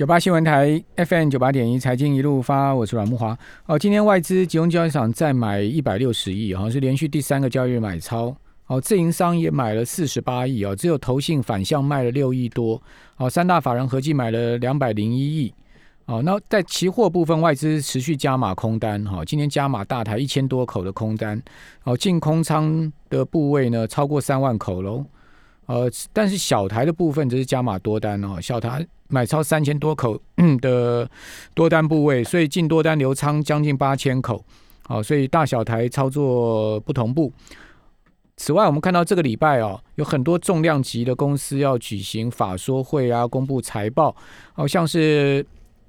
九八新闻台 FM 九八点一财经一路发，我是阮木华。哦，今天外资集中交易场再买一百六十亿，好像是连续第三个交易日买超。哦，自营商也买了四十八亿哦，只有投信反向卖了六亿多。哦，三大法人合计买了两百零一亿。哦，那在期货部分，外资持续加码空单。哈，今天加码大台一千多口的空单。哦，净空仓的部位呢超过三万口喽。呃，但是小台的部分则是加码多单哦，小台买超三千多口的多单部位，所以净多单流仓将近八千口，好，所以大小台操作不同步。此外，我们看到这个礼拜哦，有很多重量级的公司要举行法说会啊，公布财报，好像是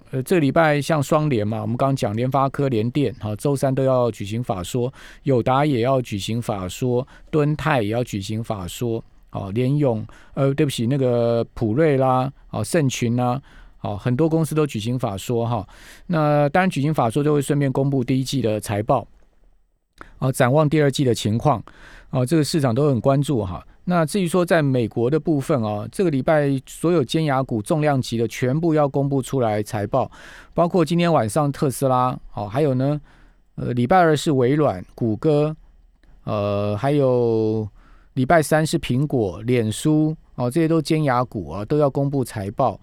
呃这个礼拜像双联嘛，我们刚刚讲联发科、联电，好，周三都要举行法说，友达也要举行法说，敦泰也要举行法说。哦，联勇，呃，对不起，那个普瑞啦，哦，盛群啦，哦，很多公司都举行法说哈。那当然，举行法说就会顺便公布第一季的财报，哦，展望第二季的情况，哦，这个市场都很关注哈。那至于说在美国的部分哦，这个礼拜所有尖牙股、重量级的全部要公布出来财报，包括今天晚上特斯拉，哦，还有呢，呃，礼拜二是微软、谷歌，呃，还有。礼拜三是苹果、脸书哦，这些都尖牙股啊，都要公布财报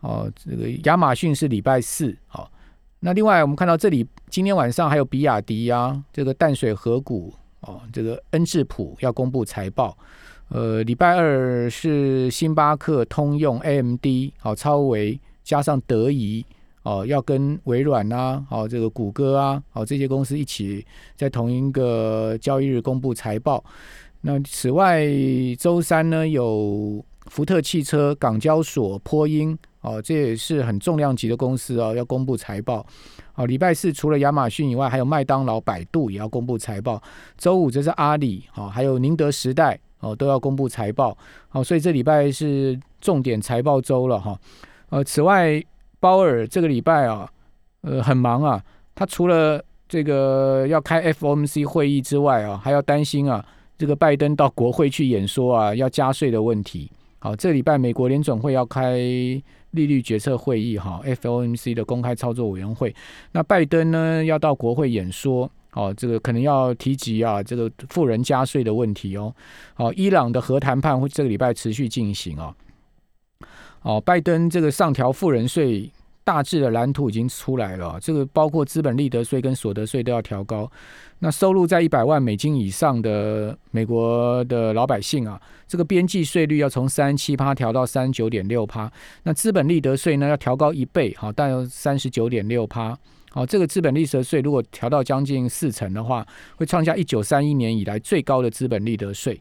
哦。这个亚马逊是礼拜四哦。那另外我们看到这里，今天晚上还有比亚迪啊，这个淡水河谷哦，这个恩智浦要公布财报。呃，礼拜二是星巴克、通用、AMD 好、超维加上德仪哦，要跟微软啊、哦这个谷歌啊、哦这些公司一起在同一个交易日公布财报。那此外，周三呢有福特汽车、港交所、波音哦，这也是很重量级的公司哦，要公布财报。哦，礼拜四除了亚马逊以外，还有麦当劳、百度也要公布财报。周五则是阿里哦，还有宁德时代哦，都要公布财报。好，所以这礼拜是重点财报周了哈。呃，此外，鲍尔这个礼拜啊，呃，很忙啊，他除了这个要开 FOMC 会议之外啊，还要担心啊。这个拜登到国会去演说啊，要加税的问题。好，这礼拜美国联准会要开利率决策会议，哈，FOMC 的公开操作委员会。那拜登呢，要到国会演说，哦，这个可能要提及啊，这个富人加税的问题哦。好，伊朗的核谈判会这个礼拜持续进行啊。哦，拜登这个上调富人税。大致的蓝图已经出来了，这个包括资本利得税跟所得税都要调高。那收入在一百万美金以上的美国的老百姓啊，这个边际税率要从三十七趴调到三十九点六趴。那资本利得税呢要调高一倍，好，大约三十九点六趴。好，这个资本利得税如果调到将近四成的话，会创下一九三一年以来最高的资本利得税。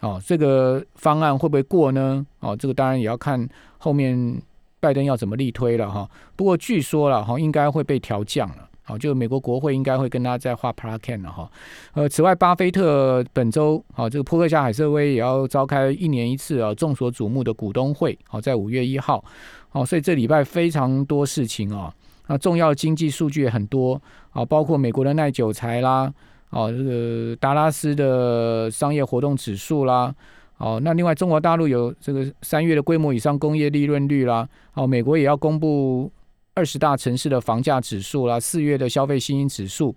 哦，这个方案会不会过呢？哦，这个当然也要看后面。拜登要怎么力推了哈？不过据说了哈，应该会被调降了。好，就美国国会应该会跟他再画 plan 了哈。呃，此外，巴菲特本周好，这个扑克夏海瑟威也要召开一年一次啊，众所瞩目的股东会。好，在五月一号。好，所以这礼拜非常多事情啊。那重要经济数据也很多啊，包括美国的耐久财啦，哦，这个达拉斯的商业活动指数啦。哦，那另外中国大陆有这个三月的规模以上工业利润率啦，哦，美国也要公布二十大城市的房价指数啦，四月的消费信心指数，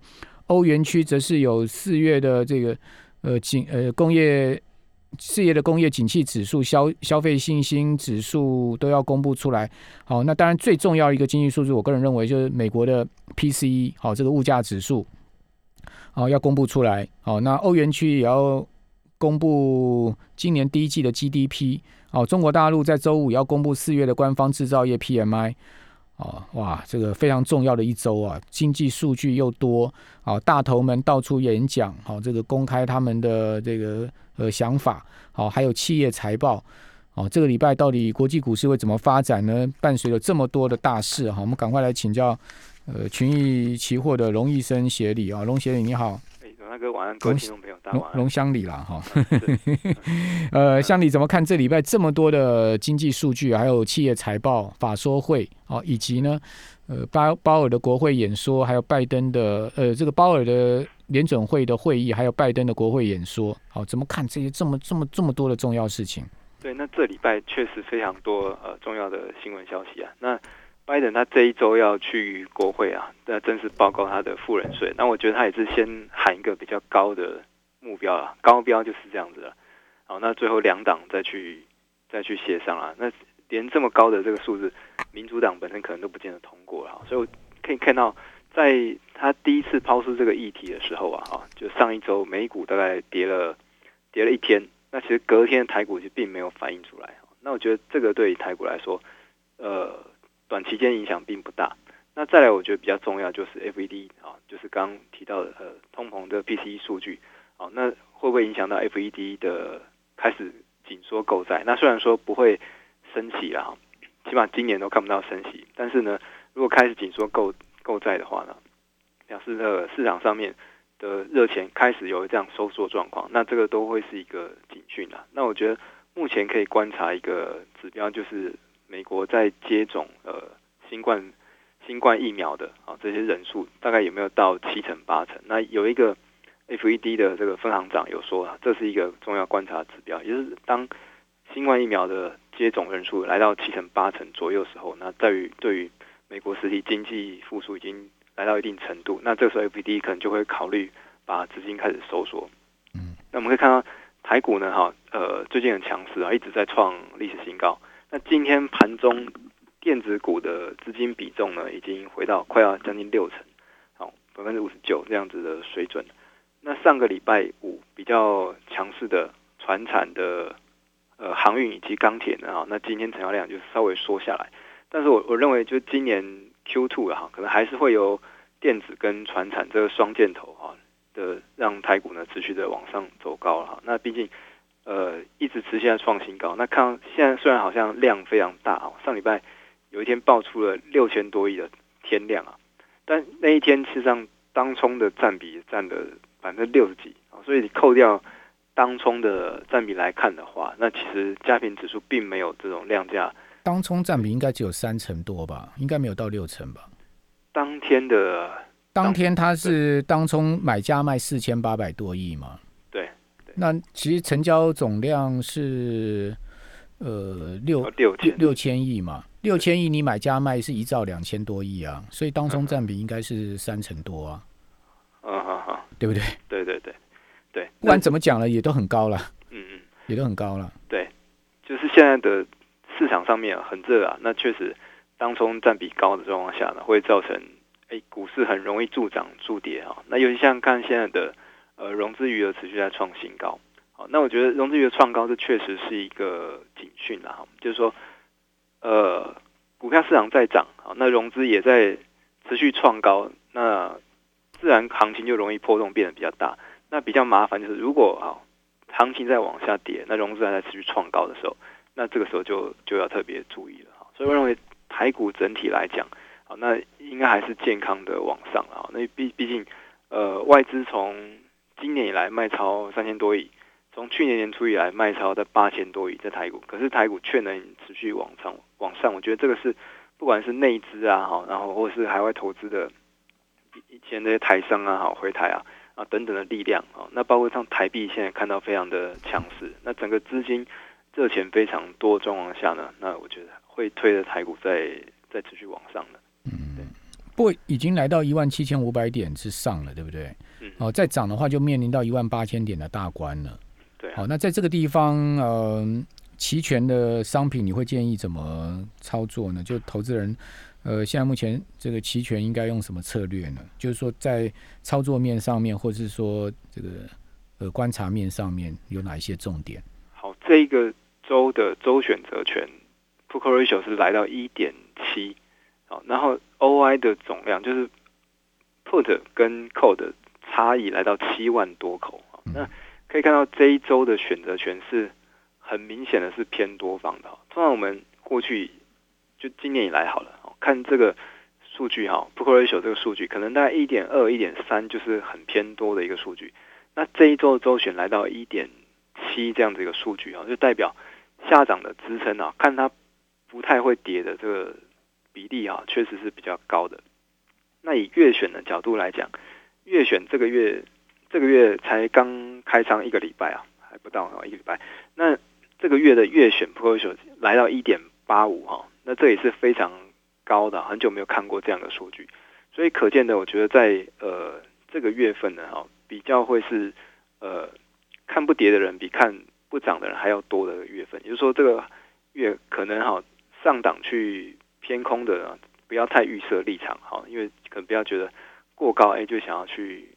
欧元区则是有四月的这个呃景呃工业事业的工业景气指数、消消费信心指数都要公布出来。好，那当然最重要一个经济数据，我个人认为就是美国的 PCE，好，这个物价指数，好要公布出来。好，那欧元区也要。公布今年第一季的 GDP 哦，中国大陆在周五要公布四月的官方制造业 PMI 哦，哇，这个非常重要的一周啊，经济数据又多啊，大头们到处演讲，好，这个公开他们的这个呃想法，好，还有企业财报，哦，这个礼拜到底国际股市会怎么发展呢？伴随着这么多的大事哈，我们赶快来请教呃群益期货的龙医生协理啊，龙协理你好。那个晚安，各位听众朋友，大家晚安。龙乡里啦，哈，呃，乡里怎么看这礼拜这么多的经济数据，还有企业财报、法说会，哦，以及呢，呃，鲍鲍尔的国会演说，还有拜登的，呃，这个鲍尔的联准会的会议，还有拜登的国会演说，好，怎么看这些这么这么这么多的重要事情？对，那这礼拜确实非常多呃重要的新闻消息啊。那拜登他这一周要去国会啊，那正式报告他的富人税。那我觉得他也是先喊一个比较高的目标啊，高标就是这样子了。好，那最后两党再去再去协商啊。那连这么高的这个数字，民主党本身可能都不见得通过了。所以我可以看到，在他第一次抛出这个议题的时候啊，哈，就上一周美股大概跌了跌了一天。那其实隔天台股就并没有反映出来，那我觉得这个对台股来说，呃，短期间影响并不大。那再来，我觉得比较重要就是 FED 啊，就是刚提到的呃通膨的 PCE 数据，啊，那会不会影响到 FED 的开始紧缩购债？那虽然说不会升息了，起码今年都看不到升息，但是呢，如果开始紧缩购购债的话呢，表示这个市场上面。的热钱开始有这样收缩状况，那这个都会是一个警讯啊。那我觉得目前可以观察一个指标，就是美国在接种呃新冠新冠疫苗的啊这些人数大概有没有到七成八成？那有一个 FED 的这个分行长有说，这是一个重要观察指标，也就是当新冠疫苗的接种人数来到七成八成左右时候，那在于对于美国实体经济复苏已经。来到一定程度，那这个时候 FED 可能就会考虑把资金开始收缩。嗯，那我们可以看到台股呢，哈，呃，最近很强势啊，一直在创历史新高。那今天盘中电子股的资金比重呢，已经回到快要将近六成，好，百分之五十九这样子的水准。那上个礼拜五比较强势的船产的呃航运以及钢铁呢，哈，那今天成交量就稍微缩下来。但是我我认为就今年。Q two 啊，可能还是会有电子跟船产这个双箭头哈的，让台股呢持续的往上走高了哈。那毕竟呃一直持续在创新高。那看现在虽然好像量非常大哦，上礼拜有一天爆出了六千多亿的天量啊，但那一天实际上当冲的占比占了百分之六十几啊，所以你扣掉当冲的占比来看的话，那其实家庭指数并没有这种量价。当冲占比应该只有三成多吧，应该没有到六成吧。当天的当天它是当冲买家卖四千八百多亿嘛？对。那其实成交总量是呃六六千六千亿嘛？六千亿你买家卖是一兆两千多亿啊，所以当中占比应该是三成多啊。嗯好好，对不对？对对对对。不管怎么讲了，也都很高了。嗯嗯，也都很高了。对，就是现在的。市场上面很热啊，那确实当中占比高的状况下呢，会造成哎股市很容易助涨助跌啊。那尤其像看现在的呃融资余额持续在创新高，好，那我觉得融资余额创高这确实是一个警讯啊，就是说呃股票市场在涨啊，那融资也在持续创高，那自然行情就容易波动变得比较大。那比较麻烦就是如果啊行情在往下跌，那融资还在持续创高的时候。那这个时候就就要特别注意了哈，所以我认为台股整体来讲，好，那应该还是健康的往上啊。那毕毕竟，呃，外资从今年以来卖超三千多亿，从去年年初以来卖超在八千多亿在台股，可是台股却能持续往上往上。我觉得这个是不管是内资啊，好，然后或是海外投资的以前那些台商啊，好，回台啊啊等等的力量啊，那包括像台币现在看到非常的强势，那整个资金。热钱非常多状况下呢，那我觉得会推着台股在在持续往上的。已经来到一万七千五百点之上了，对不对？嗯。哦，再涨的话就面临到一万八千点的大关了。对。好，那在这个地方，呃，期权的商品你会建议怎么操作呢？就投资人，呃，现在目前这个期权应该用什么策略呢？就是说在操作面上面，或者是说这个呃观察面上面有哪一些重点？好，这个。周的周选择权 put ratio 是来到一点七，好，然后 OI 的总量就是 put 跟 call 的差异来到七万多口，那可以看到这一周的选择权是很明显的是偏多方的。通常我们过去就今年以来好了，看这个数据哈，put ratio 这个数据可能大概一点二、一点三就是很偏多的一个数据。那这一周的周选来到一点七这样子一个数据啊，就代表。下涨的支撑啊，看它不太会跌的这个比例啊，确实是比较高的。那以月选的角度来讲，月选这个月这个月才刚开仓一个礼拜啊，还不到啊一个礼拜。那这个月的月选 p u t 来到一点八五哈，那这也是非常高的，很久没有看过这样的数据，所以可见的，我觉得在呃这个月份呢哈，比较会是呃看不跌的人比看不涨的人还要多的月份，也就是说这个月可能哈上档去偏空的，不要太预设立场哈，因为可能不要觉得过高哎就想要去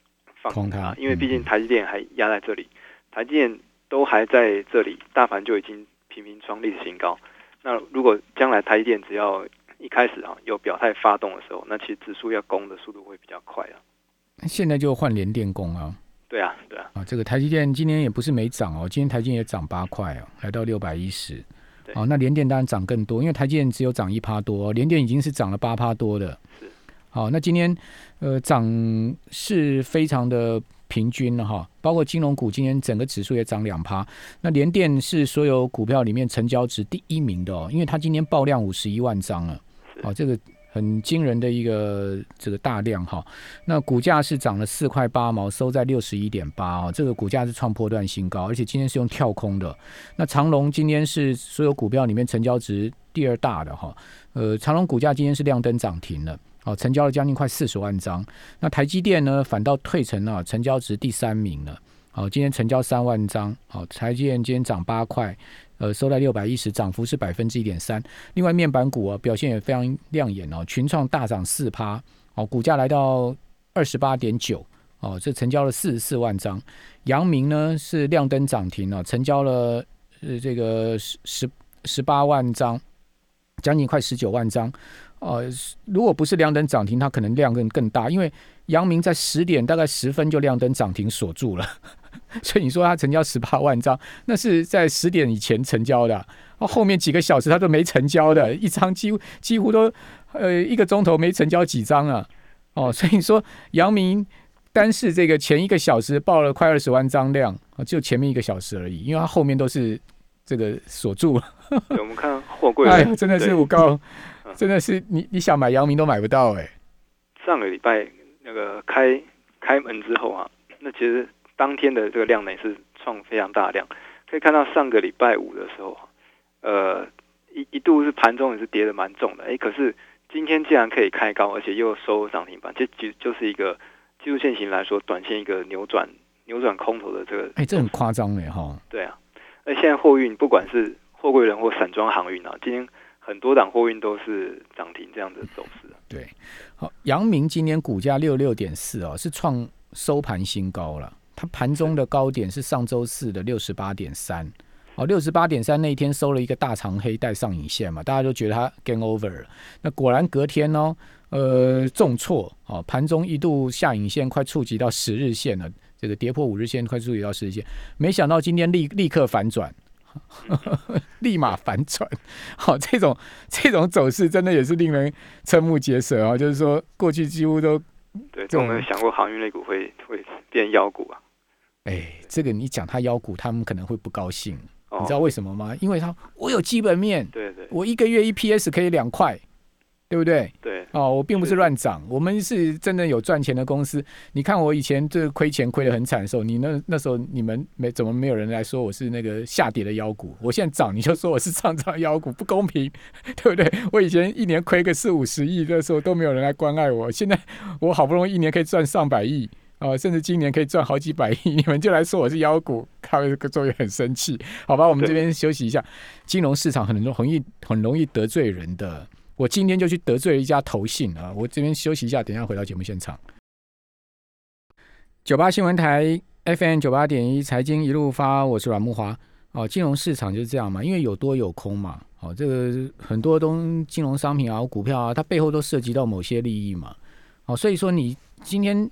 放空它，因为毕竟台积电还压在这里，台积电。都还在这里，大盘就已经频频创历史新高。那如果将来台积电只要一开始啊有表态发动的时候，那其实指数要攻的速度会比较快啊。现在就换联电攻啊。对啊，对啊。啊，这个台积电今年也不是没涨哦，今天台积电也涨八块哦，来到六百一十。哦，那联电当然涨更多，因为台积电只有涨一趴多，联电已经是涨了八趴多的。是。好，那今天呃涨是非常的。平均了哈，包括金融股今天整个指数也涨两趴。那联电是所有股票里面成交值第一名的哦，因为它今天爆量五十一万张了，哦，这个很惊人的一个这个大量哈。那股价是涨了四块八毛，收在六十一点八哦，这个股价是创破段新高，而且今天是用跳空的。那长隆今天是所有股票里面成交值第二大的哈，呃，长隆股价今天是亮灯涨停了。哦，成交了将近快四十万张。那台积电呢，反倒退成了成交值第三名了。好，今天成交三万张。好，台积电今天涨八块，呃，收在六百一十，涨幅是百分之一点三。另外，面板股啊表现也非常亮眼哦，群创大涨四趴，哦，股价来到二十八点九，哦，这成交了四十四万张。阳明呢是亮灯涨停了，成交了呃这个十十十八万张，将近快十九万张。呃，如果不是亮灯涨停，它可能量更更大，因为阳明在十点大概十分就亮灯涨停锁住了，所以你说他成交十八万张，那是在十点以前成交的，后面几个小时他都没成交的，一张几乎几乎都呃一个钟头没成交几张啊，哦，所以说阳明单是这个前一个小时报了快二十万张量，就前面一个小时而已，因为它后面都是这个锁住了。我们看货柜，哎，真的是我告。真的是你你想买阳明都买不到哎！上个礼拜那个开开门之后啊，那其实当天的这个量呢也是创非常大量，可以看到上个礼拜五的时候，呃一一度是盘中也是跌的蛮重的，哎，可是今天竟然可以开高，而且又收涨停板，这就就是一个技术线型来说，短线一个扭转扭转空头的这个，哎，这很夸张哎哈！对啊，那现在货运不管是货柜人或散装航运啊，今天。很多档货运都是涨停这样的走势对，好，阳明今年股价六六点四哦，是创收盘新高了。它盘中的高点是上周四的六十八点三，哦，六十八点三那一天收了一个大长黑带上影线嘛，大家都觉得它 game over 了。那果然隔天哦，呃，重挫哦，盘中一度下影线快触及到十日线了，这个跌破五日线快触及到十日线，没想到今天立立刻反转。立马反转，好，这种这种走势真的也是令人瞠目结舌啊！就是说，过去几乎都对，有没有想过航运类股会会变妖股啊？哎，这个你讲它妖股，他们可能会不高兴，你知道为什么吗？因为他我有基本面，对对，我一个月 EPS 可以两块。对不对？对哦，我并不是乱涨，我们是真的有赚钱的公司。你看我以前这亏钱亏得很惨的时候，你那那时候你们没怎么没有人来说我是那个下跌的妖股？我现在涨你就说我是上涨妖股，不公平，对不对？我以前一年亏个四五十亿的时候都没有人来关爱我，现在我好不容易一年可以赚上百亿啊，甚至今年可以赚好几百亿，你们就来说我是妖股，他们作业很生气。好吧，我们这边休息一下，金融市场很容易很容易得罪人的。我今天就去得罪了一家投信啊！我这边休息一下，等一下回到节目现场。九八新闻台 FM 九八点一财经一路发，我是阮木华。哦，金融市场就是这样嘛，因为有多有空嘛。哦，这个很多东金融商品啊、股票啊，它背后都涉及到某些利益嘛。哦，所以说你今天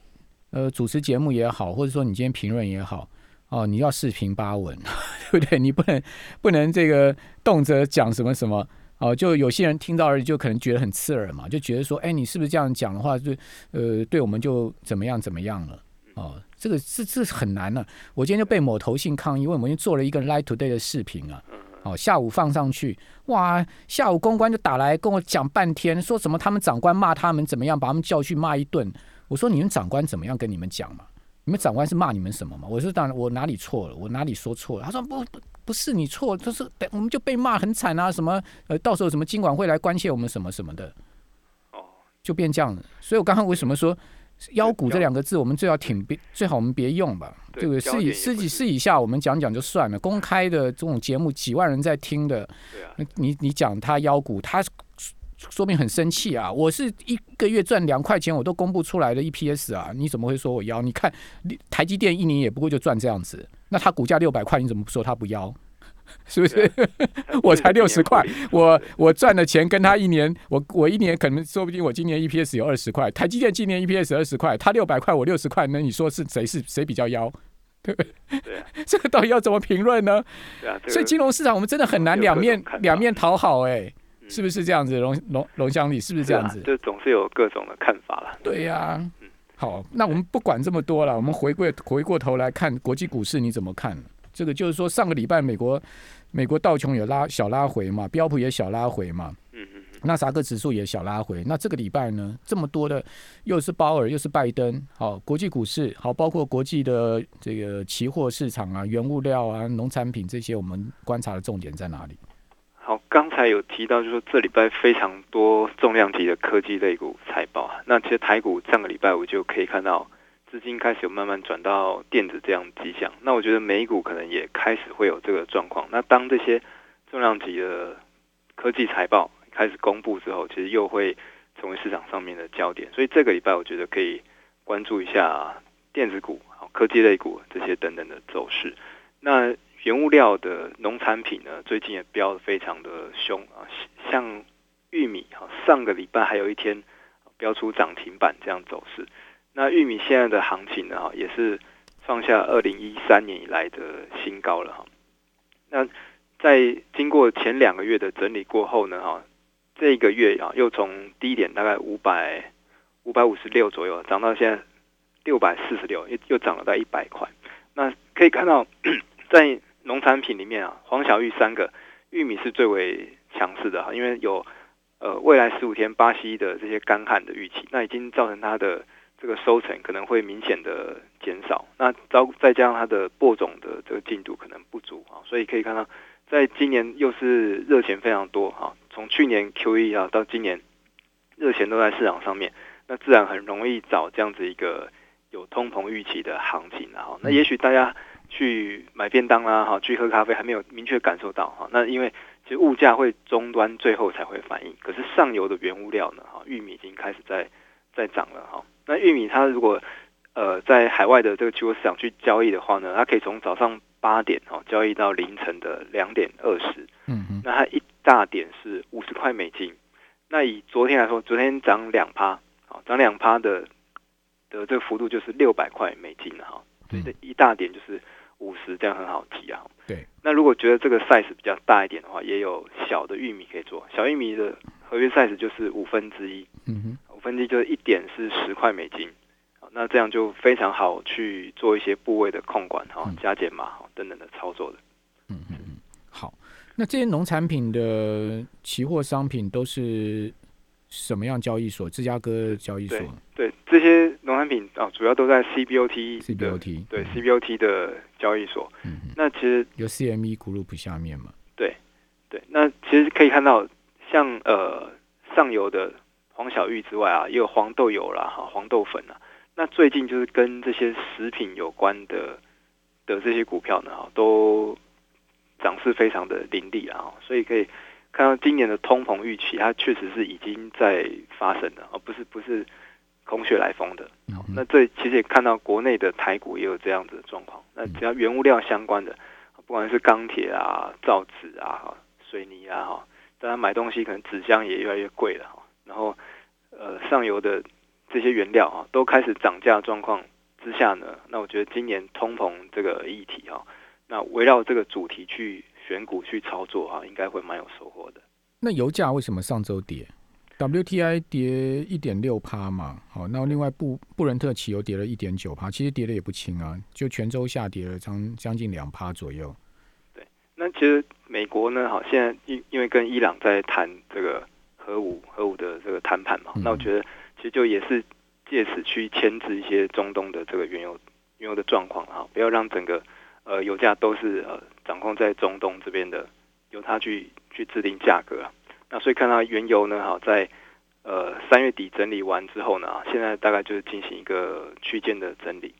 呃主持节目也好，或者说你今天评论也好，哦，你要四平八稳，对不对？你不能不能这个动辄讲什么什么。哦，就有些人听到而已就可能觉得很刺耳嘛，就觉得说，哎，你是不是这样讲的话，就呃，对我们就怎么样怎么样了？哦，这个是这很难的。我今天就被某头信抗议，因为我们做了一个 Light Today 的视频啊，哦，下午放上去，哇，下午公关就打来跟我讲半天，说什么他们长官骂他们怎么样，把他们叫去骂一顿。我说你们长官怎么样跟你们讲嘛？你们长官是骂你们什么嘛？我说当然，我哪里错了？我哪里说错了？他说不不，不是你错，就是我们就被骂很惨啊，什么呃，到时候什么经管会来关切我们什么什么的，哦，就变这样了。所以我刚刚为什么说腰鼓这两个字，我们最好挺别最好我们别用吧，对对不对？私焦点也底私底私底下我们讲讲就算了，公开的这种节目几万人在听的，对啊，你你讲他腰鼓，他说明很生气啊！我是一个月赚两块钱，我都公布出来的 EPS 啊，你怎么会说我腰？你看台积电一年也不过就赚这样子，那他股价六百块，你怎么不说他不要？是不是？我才六十块我我赚的钱跟他一年，我我一年可能说不定我今年 EPS 有二十块，台积电今年 EPS 二十块，他六百块，我六十块，那你说是谁是谁比较妖？对不对？对啊，这个到底要怎么评论呢？对啊，所以金融市场我们真的很难两面两面讨好、哎，嗯是不是这样子？龙龙龙香里是不是这样子？这啊，就总是有各种的看法了。对呀、嗯好，那我们不管这么多了，我们回过回过头来看国际股市，你怎么看？这个就是说，上个礼拜美国美国道琼有拉小拉回嘛，标普也小拉回嘛，嗯嗯嗯，纳斯达克指数也小拉回。那这个礼拜呢，这么多的又是鲍尔又是拜登，好，国际股市好，包括国际的这个期货市场啊、原物料啊、农产品这些，我们观察的重点在哪里？好，刚才有提到，就是说这礼拜非常多重量级的科技类股财报。那其实台股上个礼拜我就可以看到资金开始有慢慢转到电子这样的迹象。那我觉得美股可能也开始会有这个状况。那当这些重量级的科技财报开始公布之后，其实又会成为市场上面的焦点。所以这个礼拜我觉得可以关注一下电子股、科技类股这些等等的走势。那原物料的农产品呢，最近也飙得非常的凶啊，像玉米哈，上个礼拜还有一天标出涨停板这样走势。那玉米现在的行情呢，哈，也是创下二零一三年以来的新高了哈。那在经过前两个月的整理过后呢，哈，这个月啊又从低点大概五百五百五十六左右，涨到现在六百四十六，又又涨了到一百块。那可以看到，在农产品里面啊，黄小玉三个，玉米是最为强势的哈，因为有呃未来十五天巴西的这些干旱的预期，那已经造成它的这个收成可能会明显的减少。那再再加上它的播种的这个进度可能不足啊，所以可以看到，在今年又是热钱非常多哈，从去年 Q E 啊到今年热钱都在市场上面，那自然很容易找这样子一个有通膨预期的行情啊。那也许大家。去买便当啦，哈，去喝咖啡还没有明确感受到哈。那因为其实物价会终端最后才会反应，可是上游的原物料呢，哈，玉米已经开始在在涨了哈。那玉米它如果呃在海外的这个期货市场去交易的话呢，它可以从早上八点哈交易到凌晨的两点二十，嗯嗯，那它一大点是五十块美金。那以昨天来说，昨天涨两趴，好，涨两趴的的这个幅度就是六百块美金了哈。对，这一大点就是。五十这样很好记啊。对。那如果觉得这个 size 比较大一点的话，也有小的玉米可以做。小玉米的合约 size 就是五分之一。嗯哼。五分之一就是一点是十块美金。那这样就非常好去做一些部位的控管哈、加减码等等的操作的。嗯嗯嗯。好，那这些农产品的期货商品都是什么样交易所？芝加哥交易所。对这些农产品啊，主要都在 CBOT CBOT 对 CBOT 的交易所。嗯，那其实有 CME group 下面嘛？对对，那其实可以看到，像呃上游的黄小玉之外啊，也有黄豆油啦、哈黄豆粉啊。那最近就是跟这些食品有关的的这些股票呢，哈，都涨势非常的凌厉啊，所以可以看到今年的通膨预期，它确实是已经在发生了，而不是不是。空穴来风的，那这其实也看到国内的台股也有这样子的状况。那只要原物料相关的，不管是钢铁啊、造纸啊、水泥啊，哈，大家买东西可能纸箱也越来越贵了，哈。然后，呃，上游的这些原料啊，都开始涨价状况之下呢，那我觉得今年通膨这个议题哈，那围绕这个主题去选股去操作哈，应该会蛮有收获的。那油价为什么上周跌？WTI 跌一点六趴嘛，好，那另外布布伦特汽油跌了一点九趴，其实跌的也不轻啊，就全周下跌了将将近两趴左右。对，那其实美国呢，好，现在因因为跟伊朗在谈这个核武核武的这个谈判嘛，嗯、那我觉得其实就也是借此去牵制一些中东的这个原油原油的状况哈，不要让整个呃油价都是呃掌控在中东这边的，由他去去制定价格。那所以看到原油呢，好在呃三月底整理完之后呢，现在大概就是进行一个区间的整理。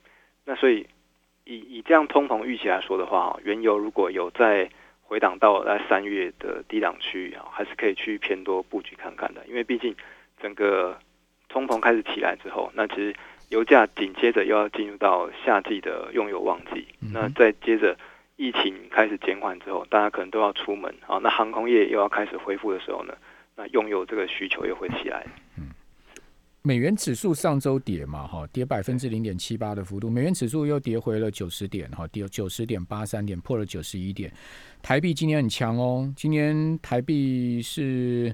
那所以以以这样通膨预期来说的话，原油如果有在回档到在三月的低档区域啊，还是可以去偏多布局看看的。因为毕竟整个通膨开始起来之后，那其实油价紧接着又要进入到夏季的用油旺季，那再接着疫情开始减缓之后，大家可能都要出门啊，那航空业又要开始恢复的时候呢，那用油这个需求又会起来。嗯美元指数上周跌嘛，哈，跌百分之零点七八的幅度。美元指数又跌回了九十点，哈，跌九十点八三点，破了九十一点。台币今年很强哦，今年台币是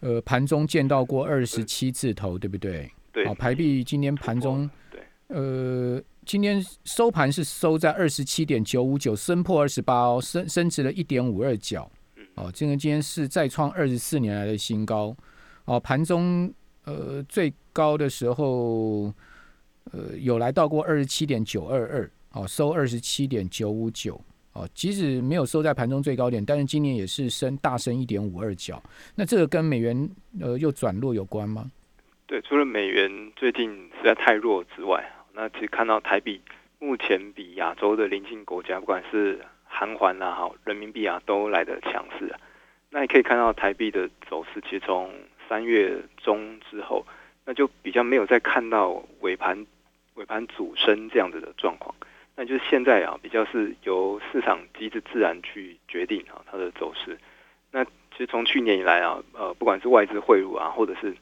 呃盘中见到过二十七字头，对不对？对。好，台币今年盘中对，呃，今天收盘是收在二十七点九五九，升破二十八哦，升升值了一点五二角。哦，这个今天是再创二十四年来的新高。哦，盘中。呃，最高的时候，呃，有来到过二十七点九二二，哦，收二十七点九五九，哦，即使没有收在盘中最高点，但是今年也是升大升一点五二角。那这个跟美元呃又转弱有关吗？对，除了美元最近实在太弱之外，那其实看到台币目前比亚洲的邻近国家，不管是韩环啊、好人民币啊，都来的强势。那你可以看到台币的走势，其实从三月中之后，那就比较没有再看到尾盘尾盘主升这样子的状况。那就是现在啊，比较是由市场机制自然去决定啊它的走势。那其实从去年以来啊，呃，不管是外资汇入啊，或者是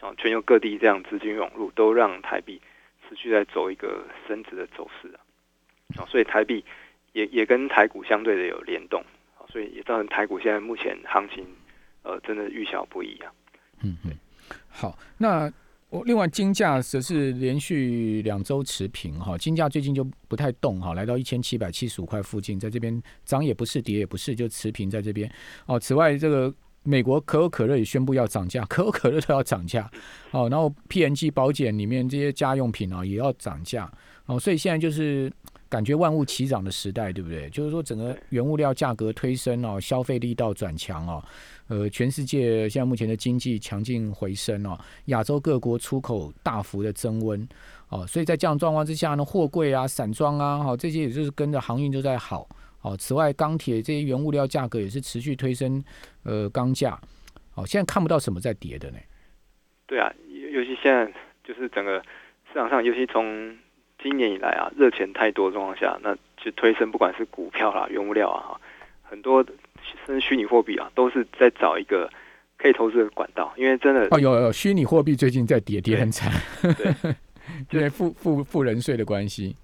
啊全球各地这样资金涌入，都让台币持续在走一个升值的走势啊。啊，所以台币也也跟台股相对的有联动，所以也造成台股现在目前行情呃真的预小不一啊。嗯嗯，好，那我另外金价则是连续两周持平哈，金价最近就不太动哈，来到一千七百七十五块附近，在这边涨也不是，跌也不是，就持平在这边哦。此外，这个美国可口可乐也宣布要涨价，可口可乐都要涨价哦。然后 PNG 保险里面这些家用品啊也要涨价哦，所以现在就是。感觉万物齐涨的时代，对不对？就是说，整个原物料价格推升哦，消费力道转强哦，呃，全世界现在目前的经济强劲回升哦，亚洲各国出口大幅的增温哦，所以在这样状况之下呢，货柜啊、散装啊，哈，这些也就是跟着航运都在好哦。此外，钢铁这些原物料价格也是持续推升，呃，钢价哦，现在看不到什么在跌的呢。对啊，尤其现在就是整个市场上，尤其从今年以来啊，热钱太多的状况下，那其实推升不管是股票啦、原物料啊，很多甚至虚拟货币啊，都是在找一个可以投资的管道。因为真的哦，有有虚拟货币最近在跌，跌很惨，对，因为付付付人税的关系。